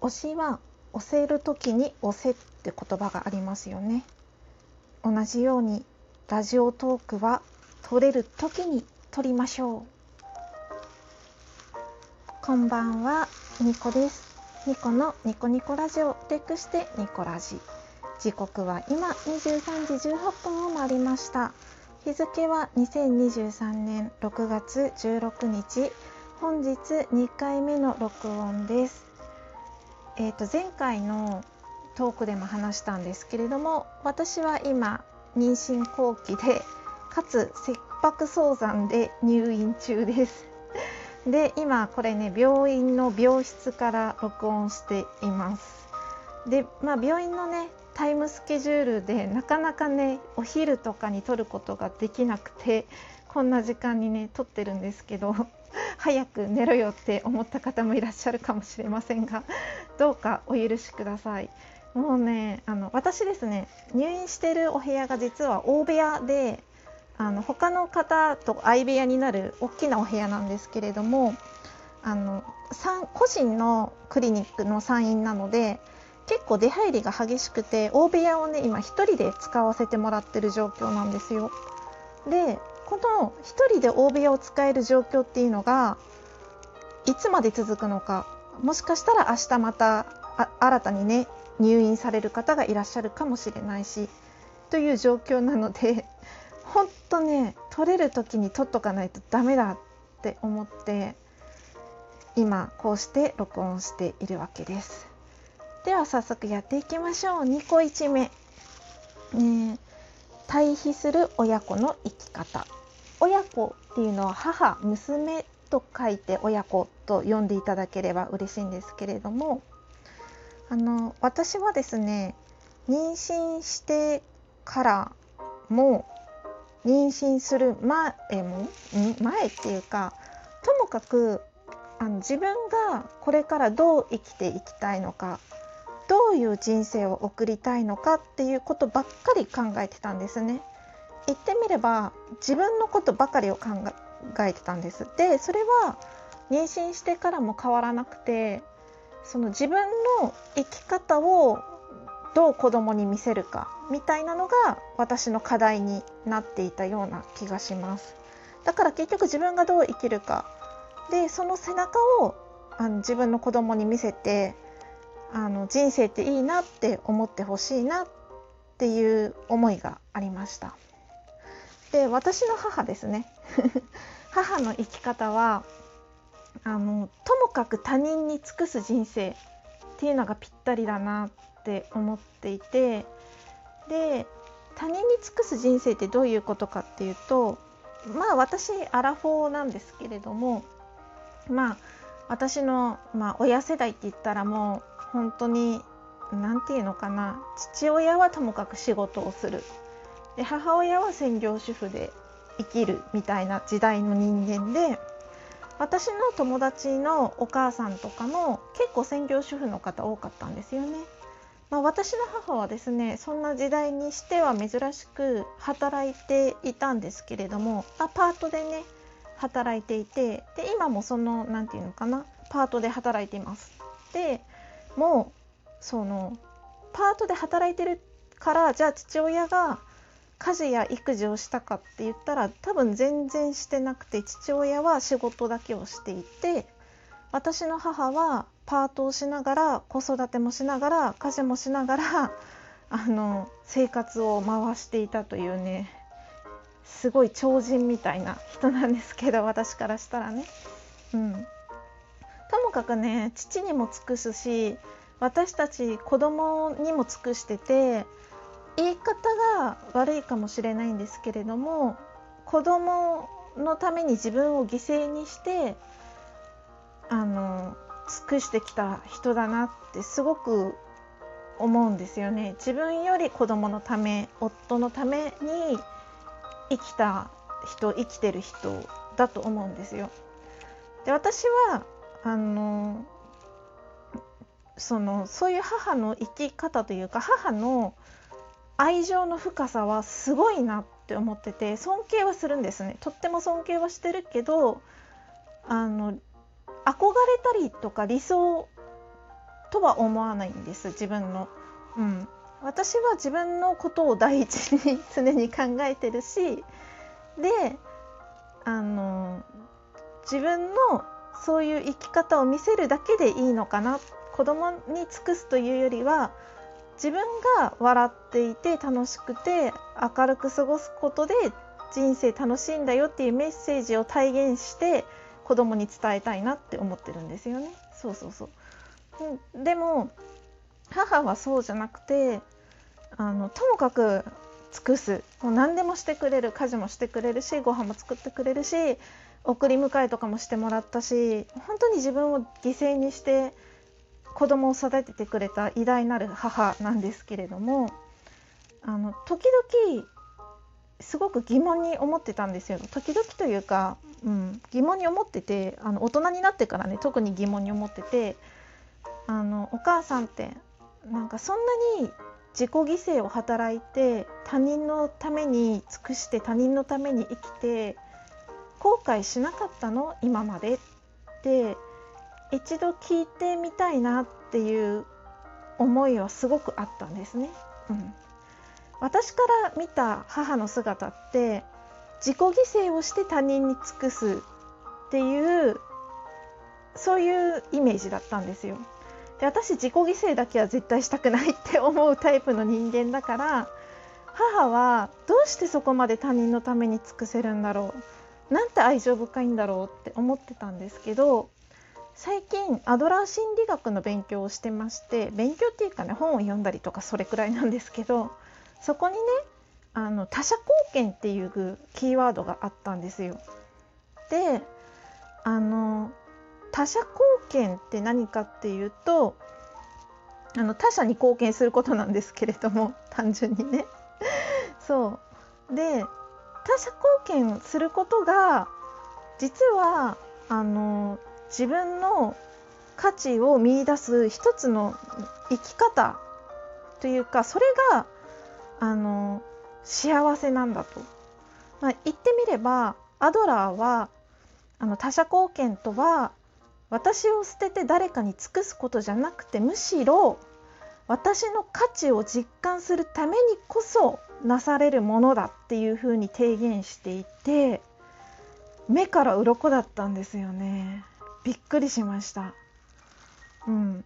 推しは押せる時に押せって言葉がありますよね。同じようにラジオトークは取れる時に撮りましょう。こんばんはニコです。ニコのニコニコラジオ略してニコラジ。時刻は今23時18分を回りました。日付は2023年6月16日。本日2回目の録音です。えー、と前回のトークでも話したんですけれども私は今妊娠後期でかつ切迫早産で入院中です。で今これね病院の病室から録音しています。でまあ病院のねタイムスケジュールでなかなかねお昼とかに撮ることができなくてこんな時間にね撮ってるんですけど早く寝ろよって思った方もいらっしゃるかもしれませんがどうかお許しくださいもうねあの私ですね入院してるお部屋が実は大部屋であの他の方と相部屋になる大きなお部屋なんですけれどもあの個人のクリニックの産院なので結構出入りが激しくて大部屋をね今1人で使わせてもらってる状況なんですよ。でこの1人で大部屋を使える状況っていうのがいつまで続くのかもしかしたら明日また新たにね入院される方がいらっしゃるかもしれないしという状況なので 本当ね取れる時に取っとかないとダメだって思って今こうして録音しているわけです。では早速やっていきましょう。2個1目、ね、対比する親子の生き方。親子っていうのは母娘と書いて親子と呼んでいただければ嬉しいんですけれどもあの私はですね妊娠してからも妊娠する前も前っていうかともかくあの自分がこれからどう生きていきたいのかどういう人生を送りたいのかっていうことばっかり考えてたんですね。言ってみれば自分のことばかりを考えてたんです。でそれは妊娠してからも変わらなくてその自分の生き方をどう子供に見せるかみたいなのが私の課題になっていたような気がしますだから結局自分がどう生きるかでその背中をあの自分の子供に見せてあの人生っていいなって思ってほしいなっていう思いがありました。で私の母ですね。母の生き方はあのともかく他人に尽くす人生っていうのがぴったりだなって思っていてで他人に尽くす人生ってどういうことかっていうとまあ私アラフォーなんですけれどもまあ私の、まあ、親世代って言ったらもう本当に何て言うのかな父親はともかく仕事をするで母親は専業主婦で生きるみたいな時代の人間で私の友達のお母さんとかも結構専業主婦の方多かったんですよね。まあ、私の母はですねそんな時代にしては珍しく働いていたんですけれどもアパートでね働いていてで今もその何て言うのかなパートで働いています。でもそのパートで働いてるからじゃあ父親が家事や育児をしたかって言ったら多分全然してなくて父親は仕事だけをしていて私の母はパートをしながら子育てもしながら家事もしながら あの生活を回していたというねすごい超人みたいな人なんですけど私からしたらね。うん、ともかくね父にも尽くすし私たち子供にも尽くしてて言い方が悪いかもしれないんですけれども子供のために自分を犠牲にしてあの尽くしてきた人だなってすごく思うんですよね。自分より子供のため夫のために生きた人生きてる人だと思うんですよ。で私はあのそのそういう母の生き方というか母の愛情の深さはすごいなって思ってて尊敬はするんですねとっても尊敬はしてるけどあの憧れたりとか理想とは思わないんです自分の。うん、私は自分のことを第一に常に考えてるしであの自分のそういう生き方を見せるだけでいいのかな子供に尽くすというよりは自分が笑っていて楽しくて明るく過ごすことで人生楽しいんだよっていうメッセージを体現して子供に伝えたいなって思ってるんですよね。そうそうそう。でも母はそうじゃなくてあのともかく尽くすもう何でもしてくれる家事もしてくれるしご飯も作ってくれるし送り迎えとかもしてもらったし本当に自分を犠牲にして子供を育ててくれた偉大なる母なんですけれどもあの時々すごく疑問に思ってたんですよ。時々というか、うん、疑問に思っててあの大人になってからね特に疑問に思っててあのお母さんってなんかそんなに自己犠牲を働いて他人のために尽くして他人のために生きて後悔しなかったの？今まで？って一度聞いてみたいなっていう思いはすごくあったんですね。うん、私から見た母の姿って自己犠牲をして他人に尽くすっていうそういうイメージだったんですよ。で私自己犠牲だけは絶対したくないって思うタイプの人間だから母はどうしてそこまで他人のために尽くせるんだろう？なんて愛情深いんだろうって思ってたんですけど最近アドラー心理学の勉強をしてまして勉強っていうかね本を読んだりとかそれくらいなんですけどそこにねあの他者貢献っていうキーワードがあったんですよ。であの他者貢献って何かっていうとあの他者に貢献することなんですけれども単純にね。そうで他者貢献することが実はあの自分の価値を見いだす一つの生き方というかそれがあの幸せなんだと、まあ、言ってみればアドラーはあの他者貢献とは私を捨てて誰かに尽くすことじゃなくてむしろ私の価値を実感するためにこそなされるものだっていうふうに提言していて目から鱗だったんですよね。びっくりしました。うん、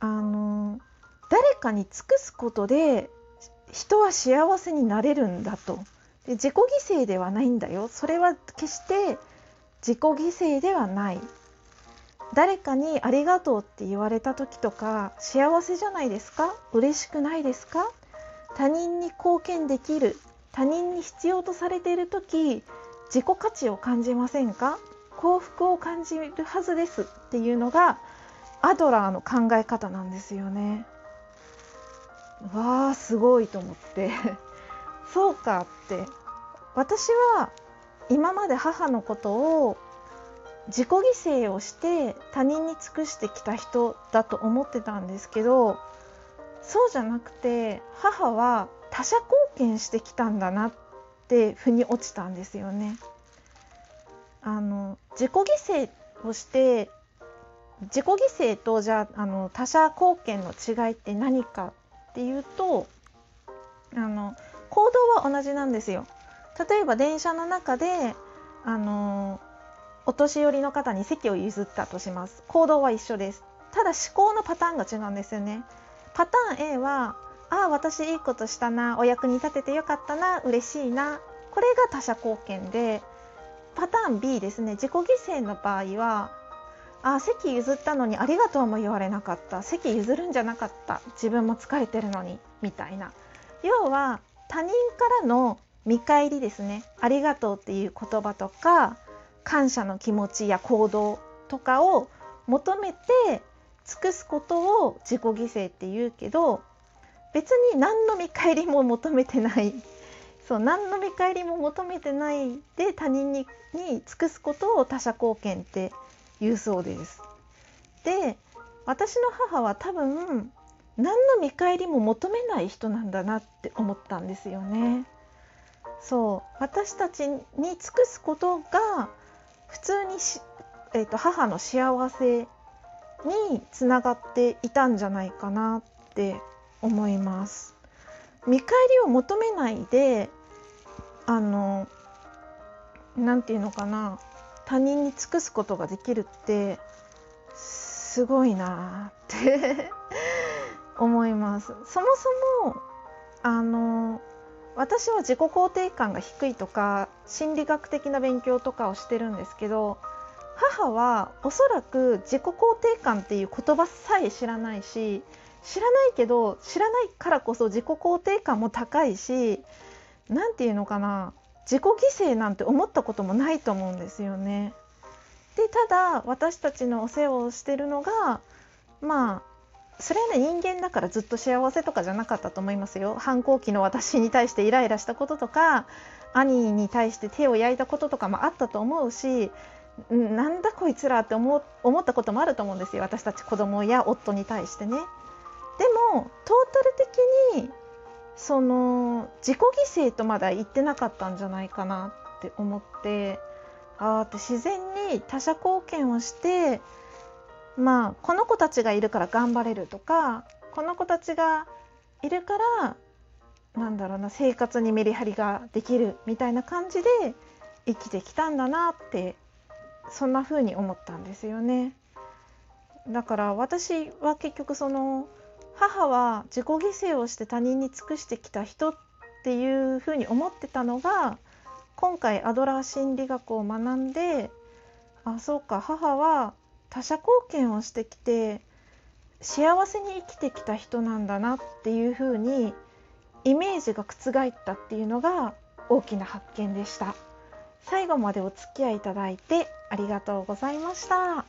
あの誰かに尽くすことで人は幸せになれるんだとで自己犠牲ではないんだよそれは決して自己犠牲ではない誰かにありがとうって言われた時とか幸せじゃないですか？嬉しくないですか？他人に貢献できる他人に必要とされている時自己価値を感じませんか？幸福を感じるはずですっていうのがアドラーの考え方なんですよね。わあすごいと思って。そうかって。私は今まで母のことを自己犠牲をして他人に尽くしてきた人だと思ってたんですけどそうじゃなくて母は他者貢献してきたんだなって腑に落ちたんですよね。あの自己犠牲をして自己犠牲とじゃああの他者貢献の違いって何かっていうとあの行動は同じなんですよ。例えば電車の中であのお年寄りの方に席を譲ったとします。行動は一緒です。ただ思考のパターンが違うんですよね。パターン A はああ私いいことしたな。お役に立ててよかったな。嬉しいな。これが他者貢献でパターン B ですね。自己犠牲の場合はあ席譲ったのにありがとうも言われなかった。席譲るんじゃなかった。自分も疲れてるのに。みたいな。要は他人からの見返りですね。ありがとうっていう言葉とか感謝の気持ちや行動とかを求めて尽くすことを自己犠牲って言うけど別に何の見返りも求めてない そう何の見返りも求めてないで他人にに尽くすことを他者貢献って言うそうです。で私の母は多分何の見返りも求めない人なんだなって思ったんですよね。そう私たちに尽くすことが普通にし、えーと、母の幸せにつながっていたんじゃないかなって思います。見返りを求めないであの何て言うのかな他人に尽くすことができるってすごいなって 思います。そもそもあの私は自己肯定感が低いとか心理学的な勉強とかをしてるんですけど母はおそらく自己肯定感っていう言葉さえ知らないし知らないけど知らないからこそ自己肯定感も高いし何て言うのかな自己犠牲なんて思ったこともないと思うんですよね。でただ私たちのお世話をしてるのがまあそれはね人間だからずっと幸せとかじゃなかったと思いますよ反抗期の私に対してイライラしたこととか兄に対して手を焼いたこととかもあったと思うしなんだこいつらって思思ったこともあると思うんですよ私たち子供や夫に対してね。でもトータル的にその自己犠牲とまだ言ってなかったんじゃないかなって思ってああって自然に他者貢献をしてまあこの子たちがいるから頑張れるとかこの子たちがいるからなんだろうな生活にメリハリができるみたいな感じで生きてきたんだなってそんな風に思ったんですよね。だから私は結局その母は自己犠牲をして他人に尽くしてきた人っていう風に思ってたのが今回アドラー心理学を学んであそうか母は他者貢献をしてきて幸せに生きてきた人なんだなっていうふうにイメージが覆ったっていうのが大きな発見でした最後までお付き合いいただいてありがとうございました。